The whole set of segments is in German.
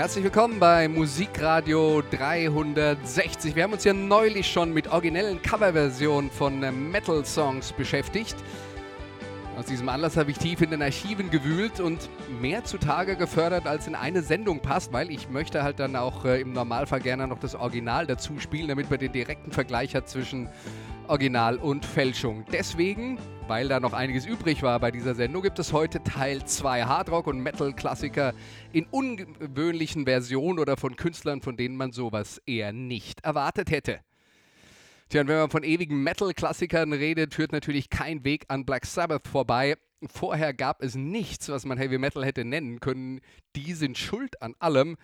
Herzlich willkommen bei Musikradio 360. Wir haben uns ja neulich schon mit originellen Coverversionen von äh, Metal-Songs beschäftigt. Aus diesem Anlass habe ich tief in den Archiven gewühlt und mehr zutage gefördert, als in eine Sendung passt, weil ich möchte halt dann auch äh, im Normalfall gerne noch das Original dazu spielen, damit man den direkten Vergleich hat zwischen Original und Fälschung. Deswegen, weil da noch einiges übrig war bei dieser Sendung, gibt es heute Teil 2 Hardrock und Metal-Klassiker in ungewöhnlichen Versionen oder von Künstlern, von denen man sowas eher nicht erwartet hätte. Tja, und wenn man von ewigen Metal-Klassikern redet, führt natürlich kein Weg an Black Sabbath vorbei. Vorher gab es nichts, was man Heavy Metal hätte nennen können. Die sind schuld an allem,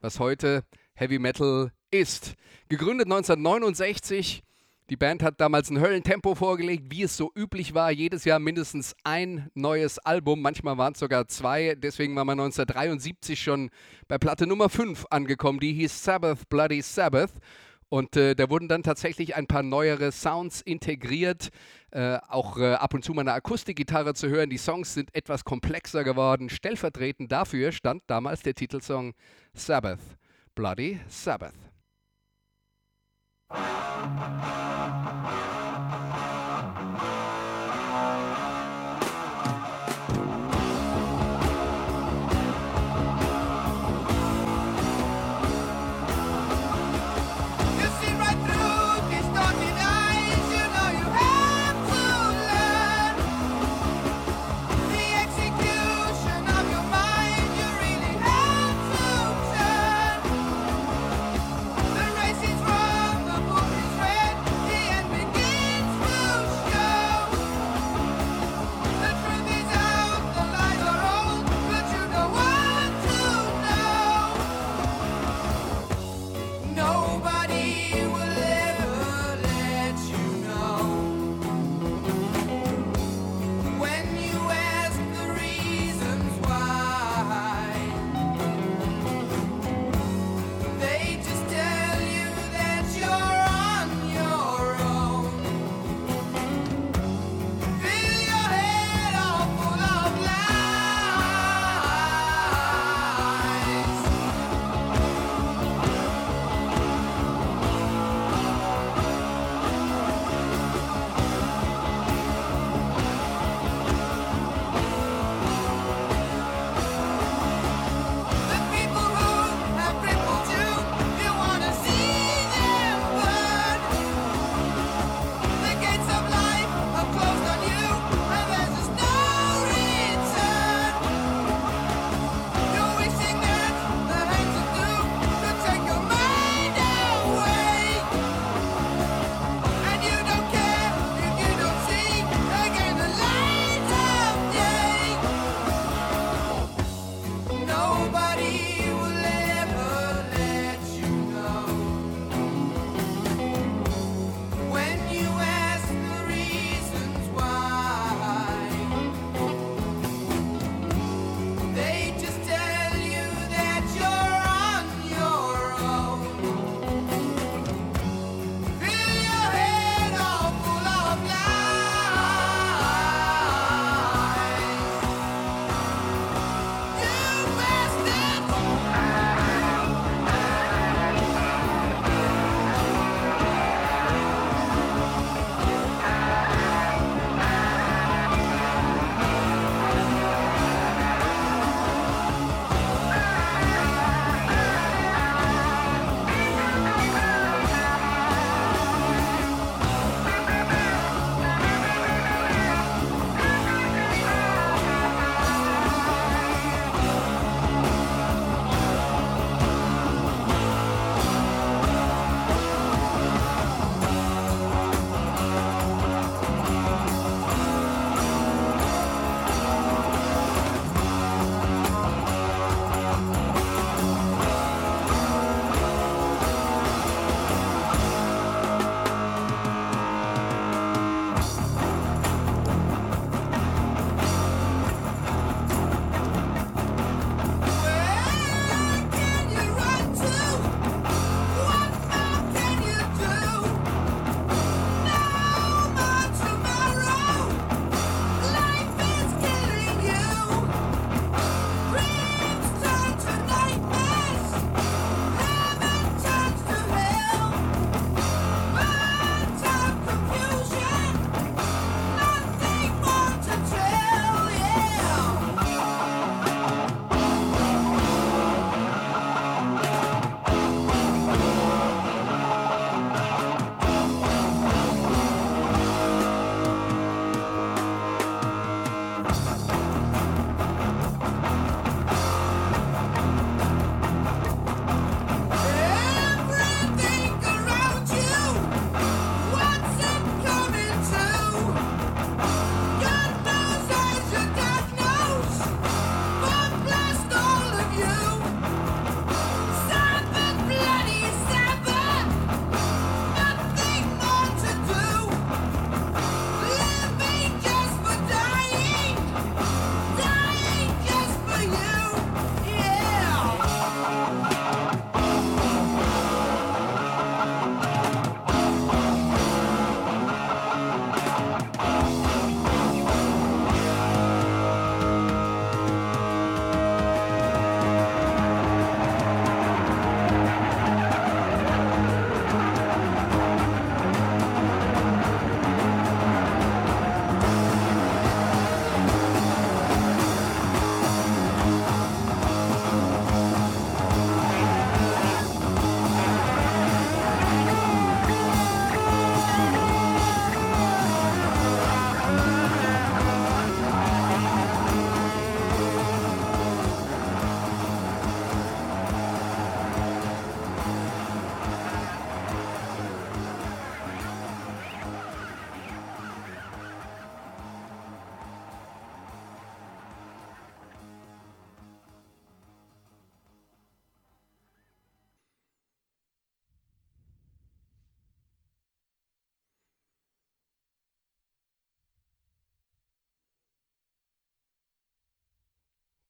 was heute Heavy Metal ist. Gegründet 1969 die Band hat damals ein Höllentempo vorgelegt, wie es so üblich war. Jedes Jahr mindestens ein neues Album, manchmal waren es sogar zwei. Deswegen war man 1973 schon bei Platte Nummer 5 angekommen. Die hieß Sabbath Bloody Sabbath. Und äh, da wurden dann tatsächlich ein paar neuere Sounds integriert. Äh, auch äh, ab und zu mal eine Akustikgitarre zu hören. Die Songs sind etwas komplexer geworden. Stellvertretend dafür stand damals der Titelsong Sabbath Bloody Sabbath.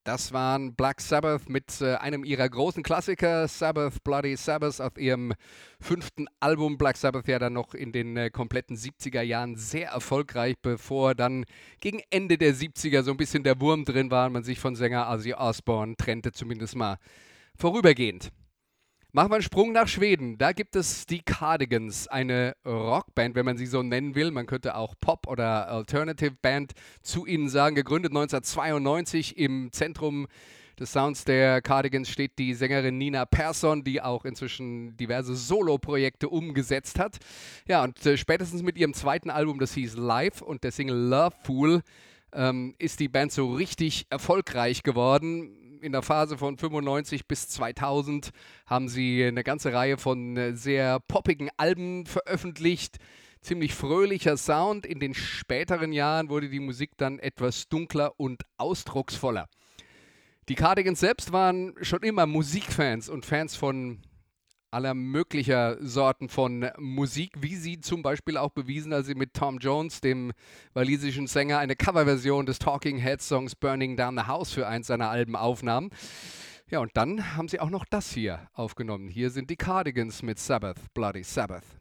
Das waren Black Sabbath mit äh, einem ihrer großen Klassiker, Sabbath, Bloody Sabbath, auf ihrem fünften Album. Black Sabbath ja dann noch in den äh, kompletten 70er Jahren sehr erfolgreich, bevor dann gegen Ende der 70er so ein bisschen der Wurm drin war und man sich von Sänger Ozzy Osbourne trennte, zumindest mal vorübergehend. Machen wir einen Sprung nach Schweden. Da gibt es die Cardigans, eine Rockband, wenn man sie so nennen will. Man könnte auch Pop- oder Alternative Band zu ihnen sagen. Gegründet 1992 im Zentrum des Sounds der Cardigans steht die Sängerin Nina Persson, die auch inzwischen diverse Solo-Projekte umgesetzt hat. Ja, und äh, spätestens mit ihrem zweiten Album, das hieß Live und der Single Love Fool, ähm, ist die Band so richtig erfolgreich geworden in der Phase von 95 bis 2000 haben sie eine ganze Reihe von äh, sehr poppigen Alben veröffentlicht. Ziemlich fröhlicher Sound. In den späteren Jahren wurde die Musik dann etwas dunkler und ausdrucksvoller. Die Cardigans selbst waren schon immer Musikfans und Fans von aller möglicher Sorten von Musik, wie sie zum Beispiel auch bewiesen, als sie mit Tom Jones, dem walisischen Sänger, eine Coverversion des Talking Heads Songs Burning Down the House für eins seiner Alben aufnahmen. Ja, und dann haben sie auch noch das hier aufgenommen. Hier sind die Cardigans mit Sabbath, Bloody Sabbath.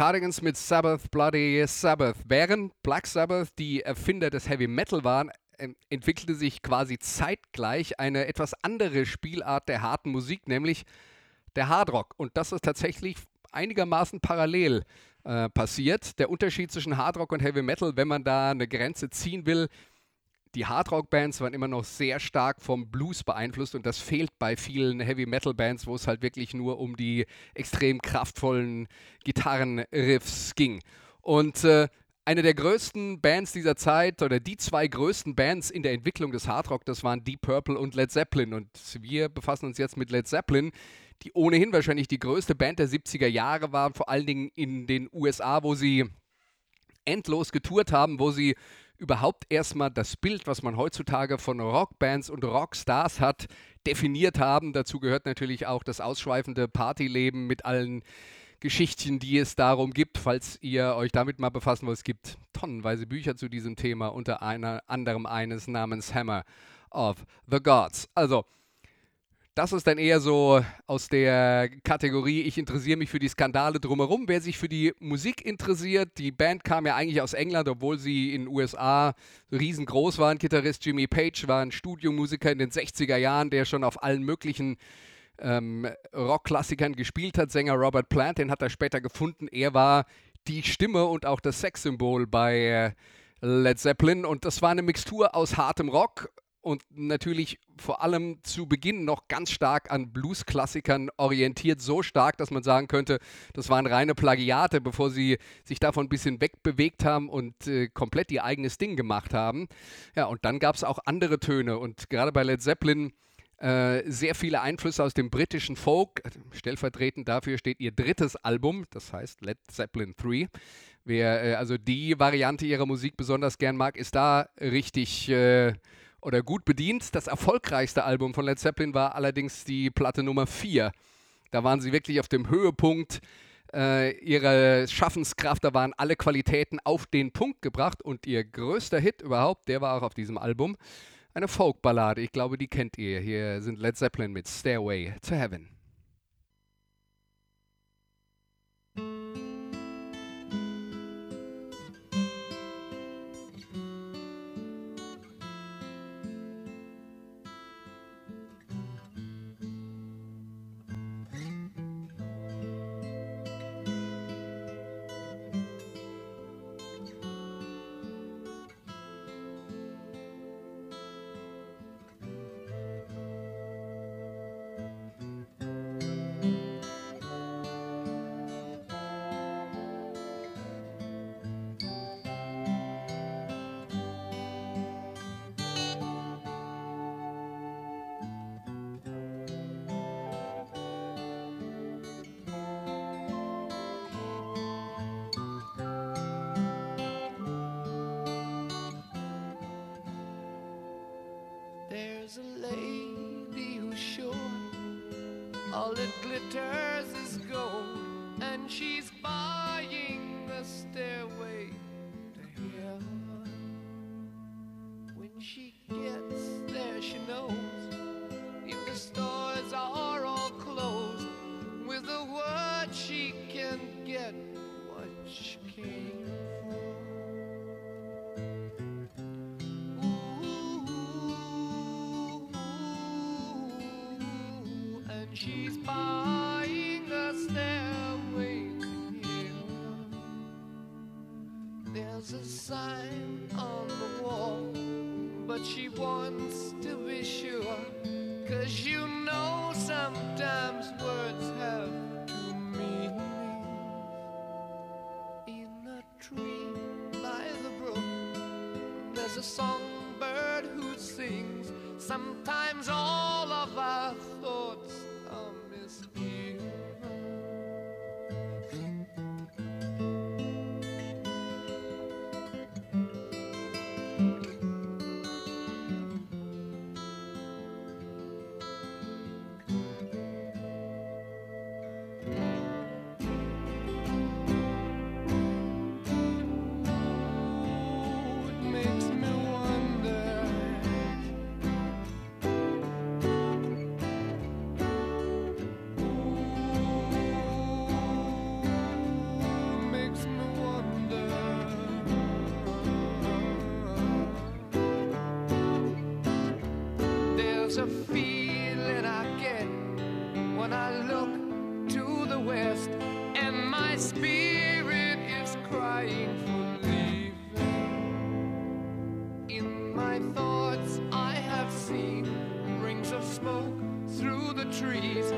Cardigans mit Sabbath, Bloody Sabbath. Während Black Sabbath die Erfinder des Heavy Metal waren, entwickelte sich quasi zeitgleich eine etwas andere Spielart der harten Musik, nämlich der Hardrock. Und das ist tatsächlich einigermaßen parallel äh, passiert. Der Unterschied zwischen Hardrock und Heavy Metal, wenn man da eine Grenze ziehen will, die Hardrock-Bands waren immer noch sehr stark vom Blues beeinflusst und das fehlt bei vielen Heavy-Metal-Bands, wo es halt wirklich nur um die extrem kraftvollen Gitarrenriffs ging. Und äh, eine der größten Bands dieser Zeit oder die zwei größten Bands in der Entwicklung des Hardrock, das waren Deep Purple und Led Zeppelin. Und wir befassen uns jetzt mit Led Zeppelin, die ohnehin wahrscheinlich die größte Band der 70er Jahre waren, vor allen Dingen in den USA, wo sie endlos getourt haben, wo sie überhaupt erstmal das Bild, was man heutzutage von Rockbands und Rockstars hat, definiert haben. Dazu gehört natürlich auch das ausschweifende Partyleben mit allen Geschichten, die es darum gibt, falls ihr euch damit mal befassen wollt. Es gibt tonnenweise Bücher zu diesem Thema, unter anderem eines namens Hammer of the Gods. Also, das ist dann eher so aus der Kategorie, ich interessiere mich für die Skandale drumherum. Wer sich für die Musik interessiert, die Band kam ja eigentlich aus England, obwohl sie in den USA riesengroß waren. Gitarrist Jimmy Page war ein Studiomusiker in den 60er Jahren, der schon auf allen möglichen ähm, Rockklassikern gespielt hat. Sänger Robert Plant, den hat er später gefunden. Er war die Stimme und auch das Sexsymbol bei äh, Led Zeppelin. Und das war eine Mixtur aus hartem Rock und natürlich vor allem zu Beginn noch ganz stark an Blues-Klassikern orientiert. So stark, dass man sagen könnte, das waren reine Plagiate, bevor sie sich davon ein bisschen wegbewegt haben und äh, komplett ihr eigenes Ding gemacht haben. Ja, und dann gab es auch andere Töne. Und gerade bei Led Zeppelin äh, sehr viele Einflüsse aus dem britischen Folk. Stellvertretend dafür steht ihr drittes Album, das heißt Led Zeppelin 3. Wer äh, also die Variante ihrer Musik besonders gern mag, ist da richtig äh, oder gut bedient. Das erfolgreichste Album von Led Zeppelin war allerdings die Platte Nummer 4. Da waren sie wirklich auf dem Höhepunkt äh, ihrer Schaffenskraft. Da waren alle Qualitäten auf den Punkt gebracht und ihr größter Hit überhaupt, der war auch auf diesem Album. Eine Folkballade, ich glaube, die kennt ihr. Hier sind Led Zeppelin mit Stairway to Heaven. spirit is crying for leaving. In my thoughts, I have seen rings of smoke through the trees.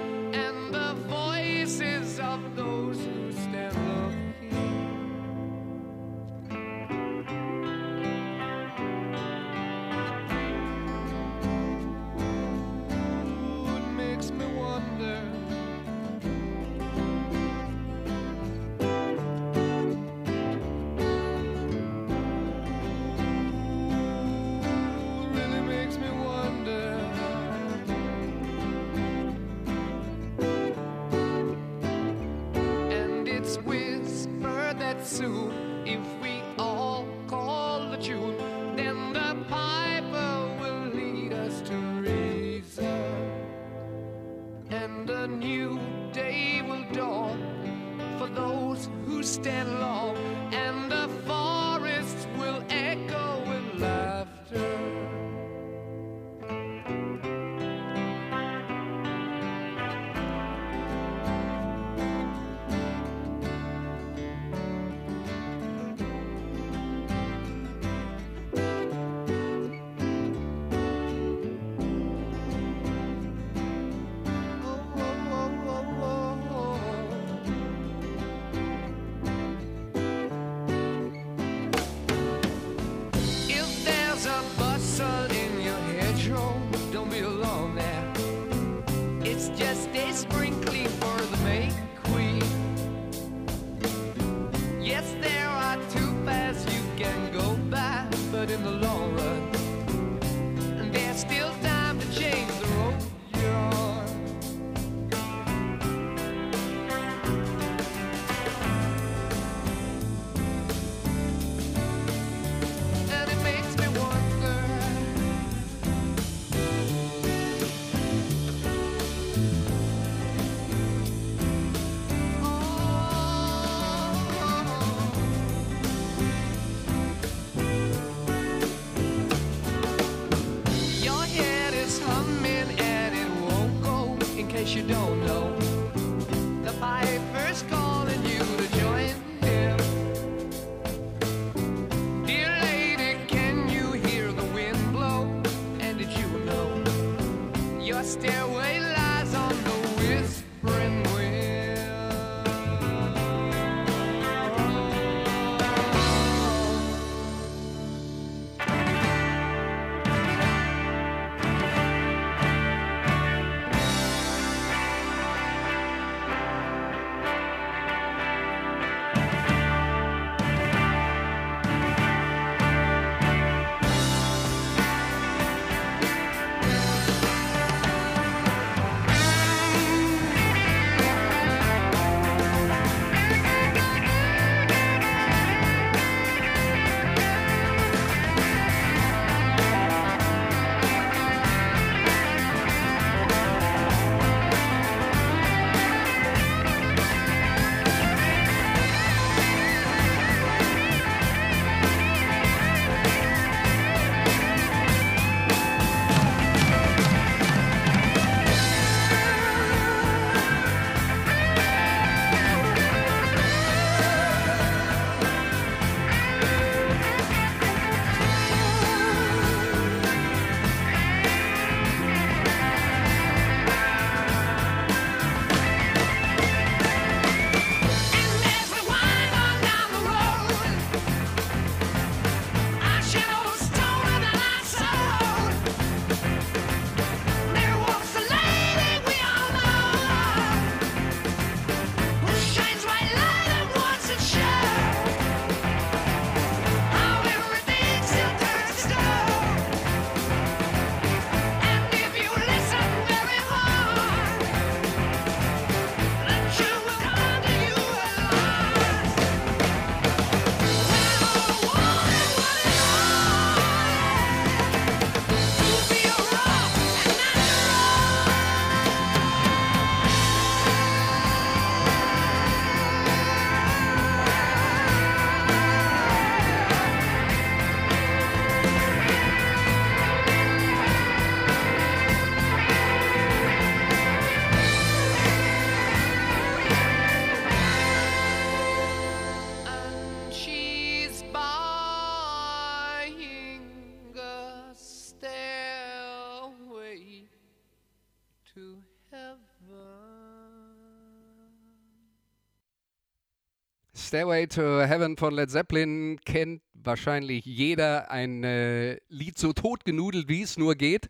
Stairway to Heaven von Led Zeppelin kennt wahrscheinlich jeder. Ein äh, Lied so totgenudelt, wie es nur geht.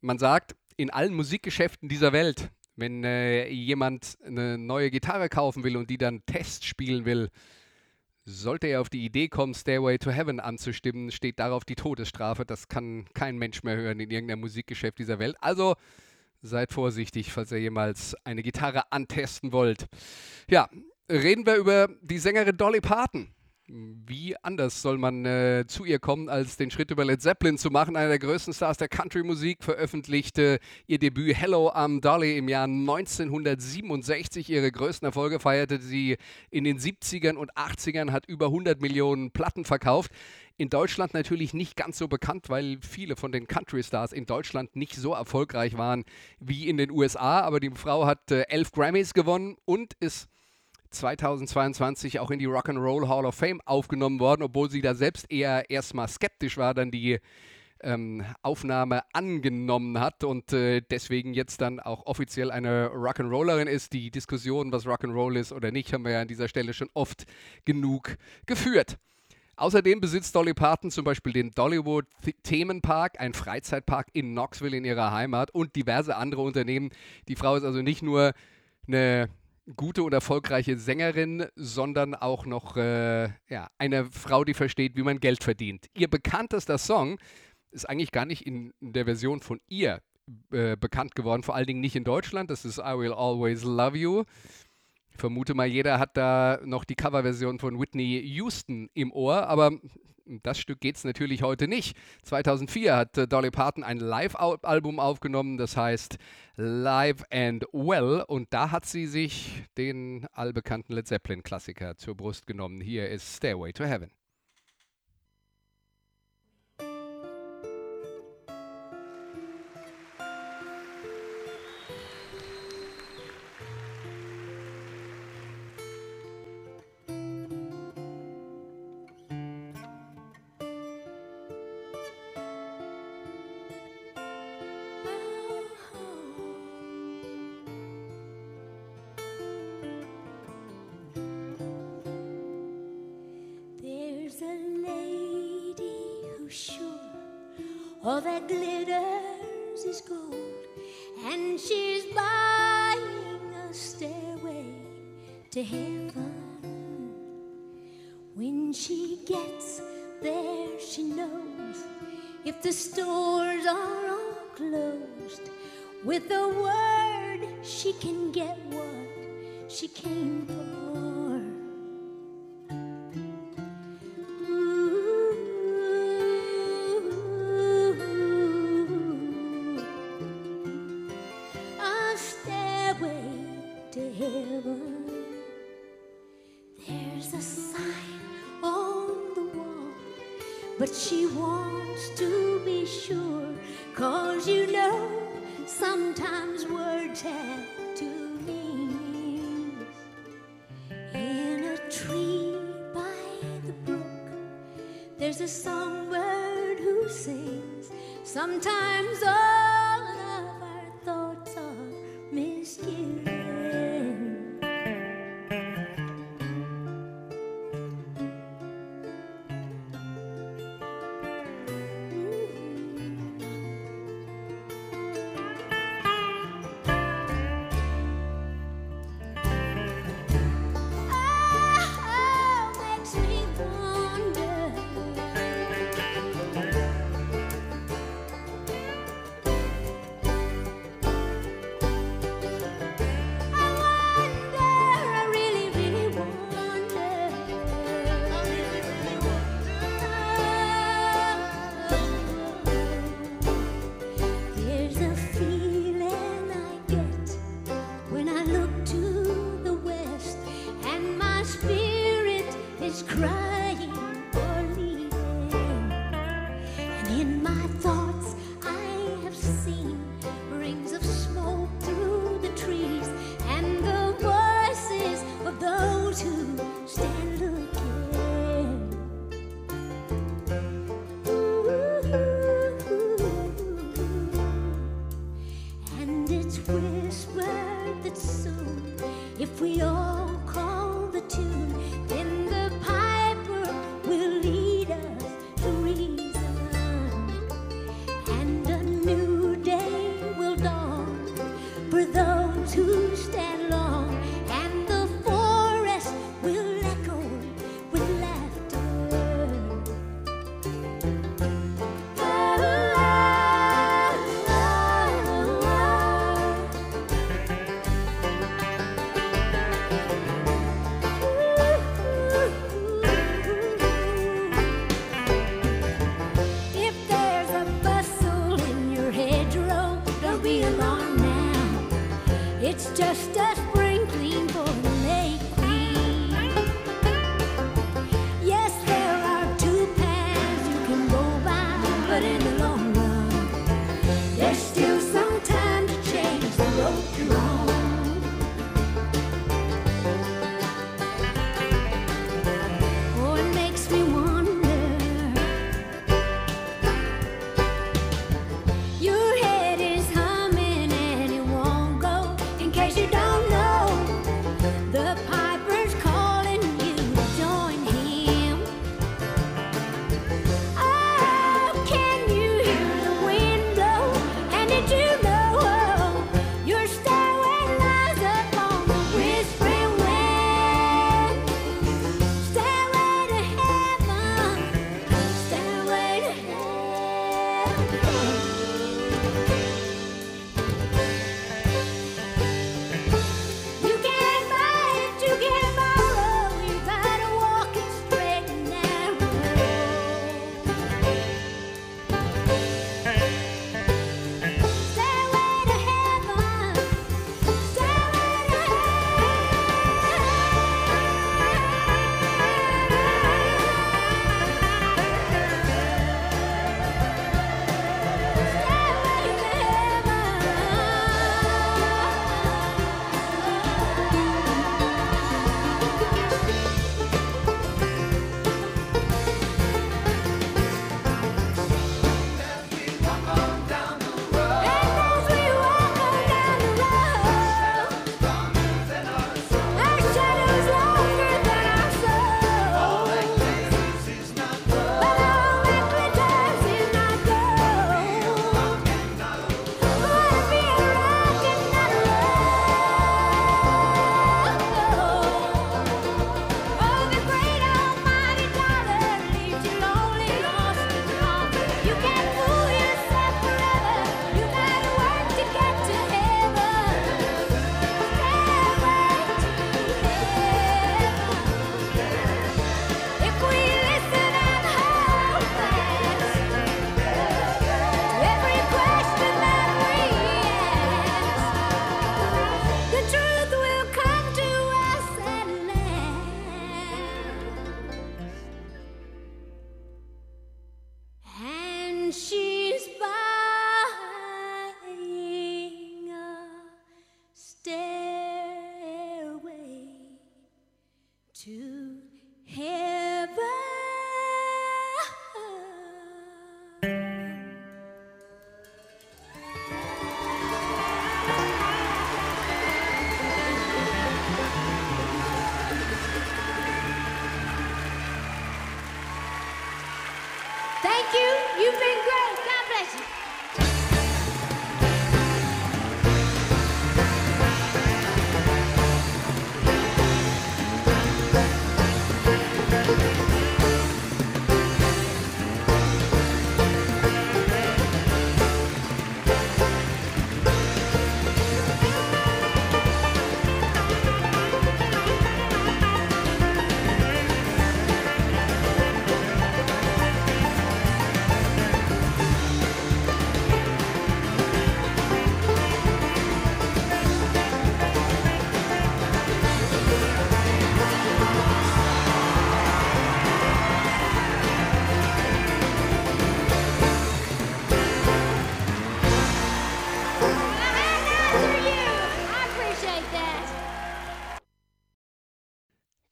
Man sagt, in allen Musikgeschäften dieser Welt, wenn äh, jemand eine neue Gitarre kaufen will und die dann Test spielen will, sollte er auf die Idee kommen, Stairway to Heaven anzustimmen, steht darauf die Todesstrafe. Das kann kein Mensch mehr hören in irgendeinem Musikgeschäft dieser Welt. Also seid vorsichtig, falls ihr jemals eine Gitarre antesten wollt. Ja, reden wir über die Sängerin Dolly Parton. Wie anders soll man äh, zu ihr kommen, als den Schritt über Led Zeppelin zu machen? Einer der größten Stars der Country-Musik veröffentlichte ihr Debüt Hello, I'm Dolly im Jahr 1967. Ihre größten Erfolge feierte sie in den 70ern und 80ern, hat über 100 Millionen Platten verkauft. In Deutschland natürlich nicht ganz so bekannt, weil viele von den Country-Stars in Deutschland nicht so erfolgreich waren wie in den USA. Aber die Frau hat äh, elf Grammys gewonnen und ist 2022 auch in die Rock'n'Roll Hall of Fame aufgenommen worden, obwohl sie da selbst eher erstmal skeptisch war, dann die ähm, Aufnahme angenommen hat und äh, deswegen jetzt dann auch offiziell eine Rock'n'Rollerin ist. Die Diskussion, was Rock'n'Roll ist oder nicht, haben wir ja an dieser Stelle schon oft genug geführt. Außerdem besitzt Dolly Parton zum Beispiel den Dollywood Th- Themenpark, ein Freizeitpark in Knoxville in ihrer Heimat und diverse andere Unternehmen. Die Frau ist also nicht nur eine gute und erfolgreiche Sängerin, sondern auch noch äh, ja, eine Frau, die versteht, wie man Geld verdient. Ihr bekanntester Song ist eigentlich gar nicht in der Version von ihr äh, bekannt geworden, vor allen Dingen nicht in Deutschland. Das ist I Will Always Love You. Ich vermute mal, jeder hat da noch die Coverversion von Whitney Houston im Ohr, aber das Stück geht es natürlich heute nicht. 2004 hat äh, Dolly Parton ein Live-Album aufgenommen, das heißt Live and Well, und da hat sie sich den allbekannten Led Zeppelin-Klassiker zur Brust genommen. Hier ist Stairway to Heaven. There's a songbird who sings. Sometimes all It's whispered that soon, if we all call the tune,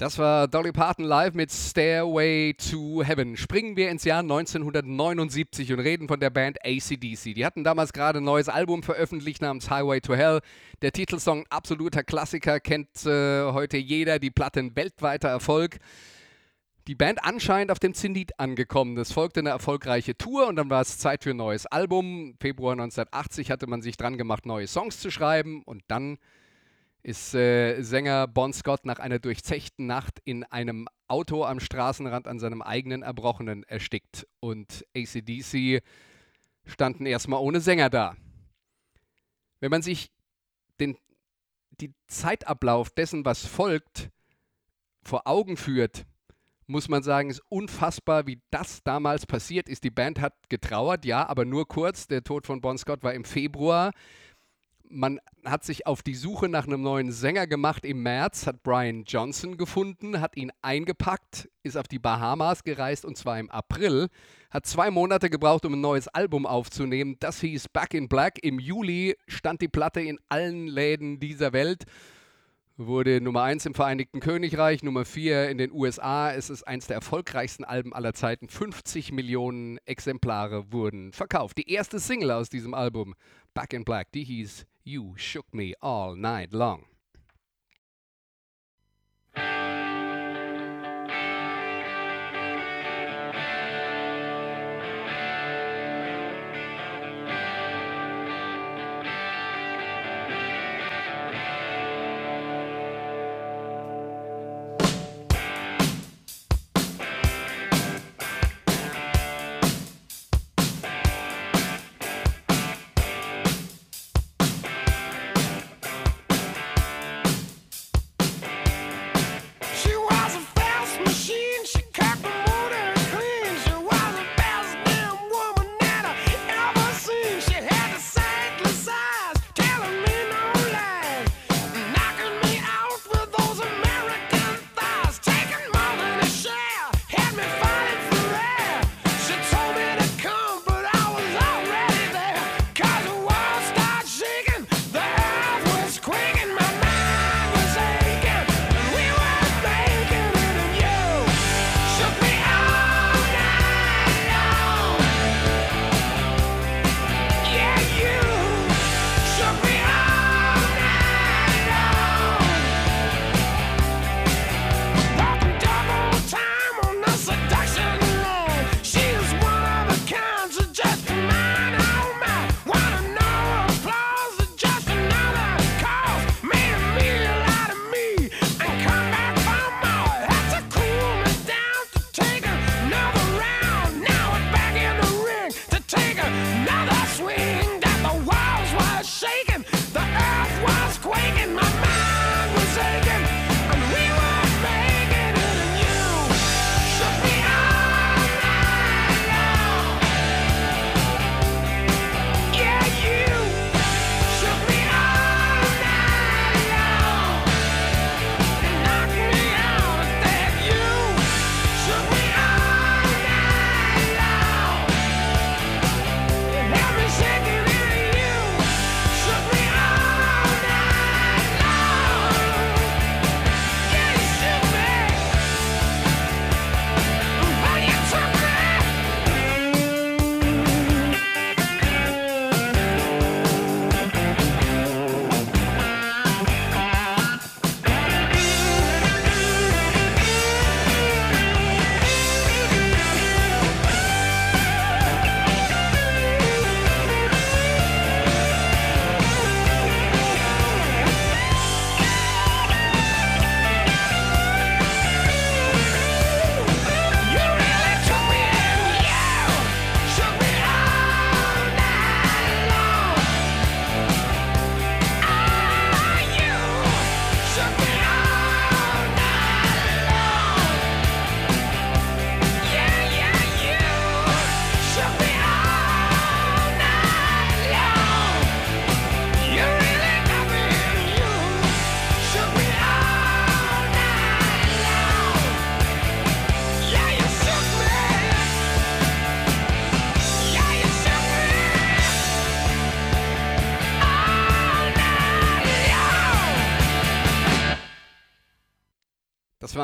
Das war Dolly Parton live mit Stairway to Heaven. Springen wir ins Jahr 1979 und reden von der Band ACDC. Die hatten damals gerade ein neues Album veröffentlicht namens Highway to Hell. Der Titelsong absoluter Klassiker, kennt äh, heute jeder. Die Platte ein weltweiter Erfolg. Die Band anscheinend auf dem Zenit angekommen. Es folgte eine erfolgreiche Tour und dann war es Zeit für ein neues Album. Februar 1980 hatte man sich dran gemacht, neue Songs zu schreiben und dann ist äh, Sänger Bon Scott nach einer durchzechten Nacht in einem Auto am Straßenrand an seinem eigenen Erbrochenen erstickt. Und ACDC standen erstmal ohne Sänger da. Wenn man sich den die Zeitablauf dessen, was folgt, vor Augen führt, muss man sagen, ist unfassbar, wie das damals passiert ist. Die Band hat getrauert, ja, aber nur kurz. Der Tod von Bon Scott war im Februar man hat sich auf die Suche nach einem neuen Sänger gemacht. Im März hat Brian Johnson gefunden, hat ihn eingepackt, ist auf die Bahamas gereist und zwar im April. Hat zwei Monate gebraucht, um ein neues Album aufzunehmen. Das hieß Back in Black. Im Juli stand die Platte in allen Läden dieser Welt. Wurde Nummer 1 im Vereinigten Königreich, Nummer 4 in den USA. Es ist eines der erfolgreichsten Alben aller Zeiten. 50 Millionen Exemplare wurden verkauft. Die erste Single aus diesem Album, Back in Black, die hieß You Shook Me All Night Long.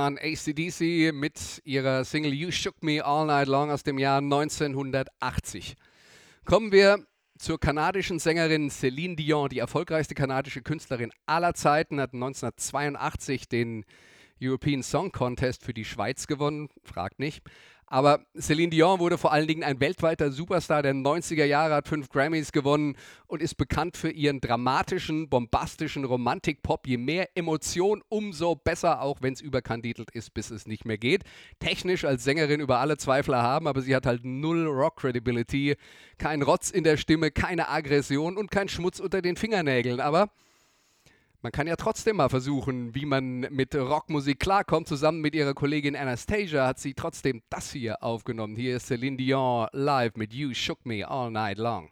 Waren ACDC mit ihrer Single You Shook Me All Night Long aus dem Jahr 1980. Kommen wir zur kanadischen Sängerin Celine Dion, die erfolgreichste kanadische Künstlerin aller Zeiten, hat 1982 den European Song Contest für die Schweiz gewonnen, fragt nicht. Aber Celine Dion wurde vor allen Dingen ein weltweiter Superstar der 90er Jahre, hat fünf Grammys gewonnen und ist bekannt für ihren dramatischen, bombastischen Romantik-Pop. Je mehr Emotion, umso besser, auch wenn es überkandidelt ist, bis es nicht mehr geht. Technisch als Sängerin über alle Zweifel haben, aber sie hat halt null Rock-Credibility, kein Rotz in der Stimme, keine Aggression und kein Schmutz unter den Fingernägeln. Aber man kann ja trotzdem mal versuchen, wie man mit Rockmusik klarkommt. Zusammen mit ihrer Kollegin Anastasia hat sie trotzdem das hier aufgenommen. Hier ist Celine Dion live mit You Shook Me All Night Long.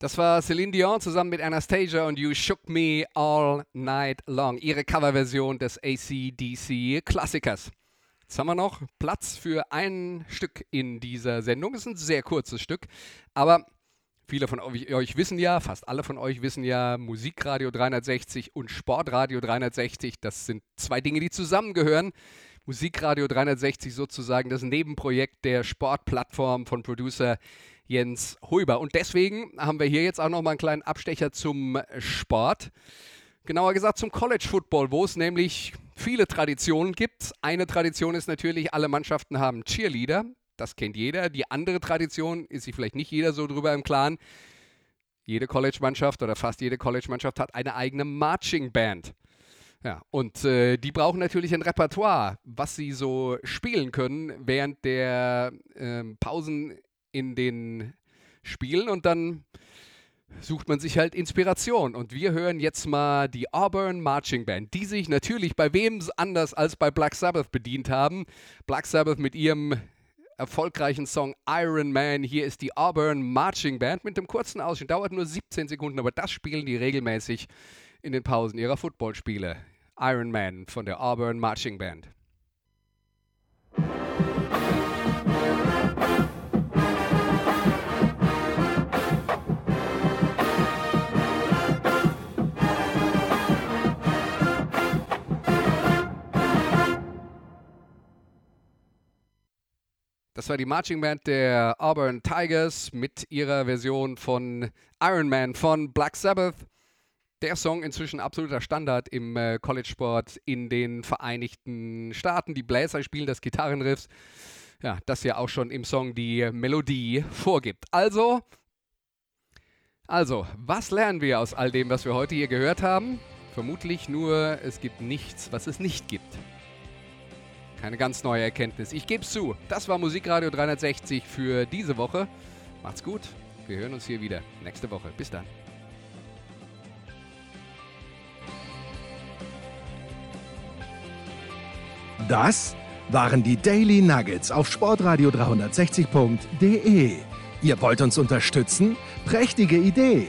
Das war Celine Dion zusammen mit Anastasia und You Shook Me All Night Long. Ihre Coverversion des ACDC-Klassikers. Jetzt haben wir noch Platz für ein Stück in dieser Sendung. Es ist ein sehr kurzes Stück, aber Viele von euch, euch wissen ja, fast alle von euch wissen ja, Musikradio 360 und Sportradio 360, das sind zwei Dinge, die zusammengehören. Musikradio 360 sozusagen das Nebenprojekt der Sportplattform von Producer Jens Huber. Und deswegen haben wir hier jetzt auch nochmal einen kleinen Abstecher zum Sport. Genauer gesagt zum College Football, wo es nämlich viele Traditionen gibt. Eine Tradition ist natürlich, alle Mannschaften haben Cheerleader. Das kennt jeder. Die andere Tradition ist sich vielleicht nicht jeder so drüber im Klaren. Jede College-Mannschaft oder fast jede College-Mannschaft hat eine eigene Marching Band. Ja, und äh, die brauchen natürlich ein Repertoire, was sie so spielen können während der ähm, Pausen in den Spielen und dann sucht man sich halt Inspiration. Und wir hören jetzt mal die Auburn Marching Band, die sich natürlich bei wem anders als bei Black Sabbath bedient haben. Black Sabbath mit ihrem erfolgreichen Song Iron Man. Hier ist die Auburn Marching Band mit einem kurzen Ausschnitt. Dauert nur 17 Sekunden, aber das spielen die regelmäßig in den Pausen ihrer Footballspiele. Iron Man von der Auburn Marching Band. Das war die Marching Band der Auburn Tigers mit ihrer Version von Iron Man von Black Sabbath. Der Song inzwischen absoluter Standard im äh, College-Sport in den Vereinigten Staaten. Die Bläser spielen das Gitarrenriffs. Ja, das ja auch schon im Song die Melodie vorgibt. Also, also, was lernen wir aus all dem, was wir heute hier gehört haben? Vermutlich nur, es gibt nichts, was es nicht gibt. Keine ganz neue Erkenntnis. Ich gebe zu. Das war Musikradio 360 für diese Woche. Macht's gut. Wir hören uns hier wieder nächste Woche. Bis dann. Das waren die Daily Nuggets auf sportradio 360.de. Ihr wollt uns unterstützen? Prächtige Idee!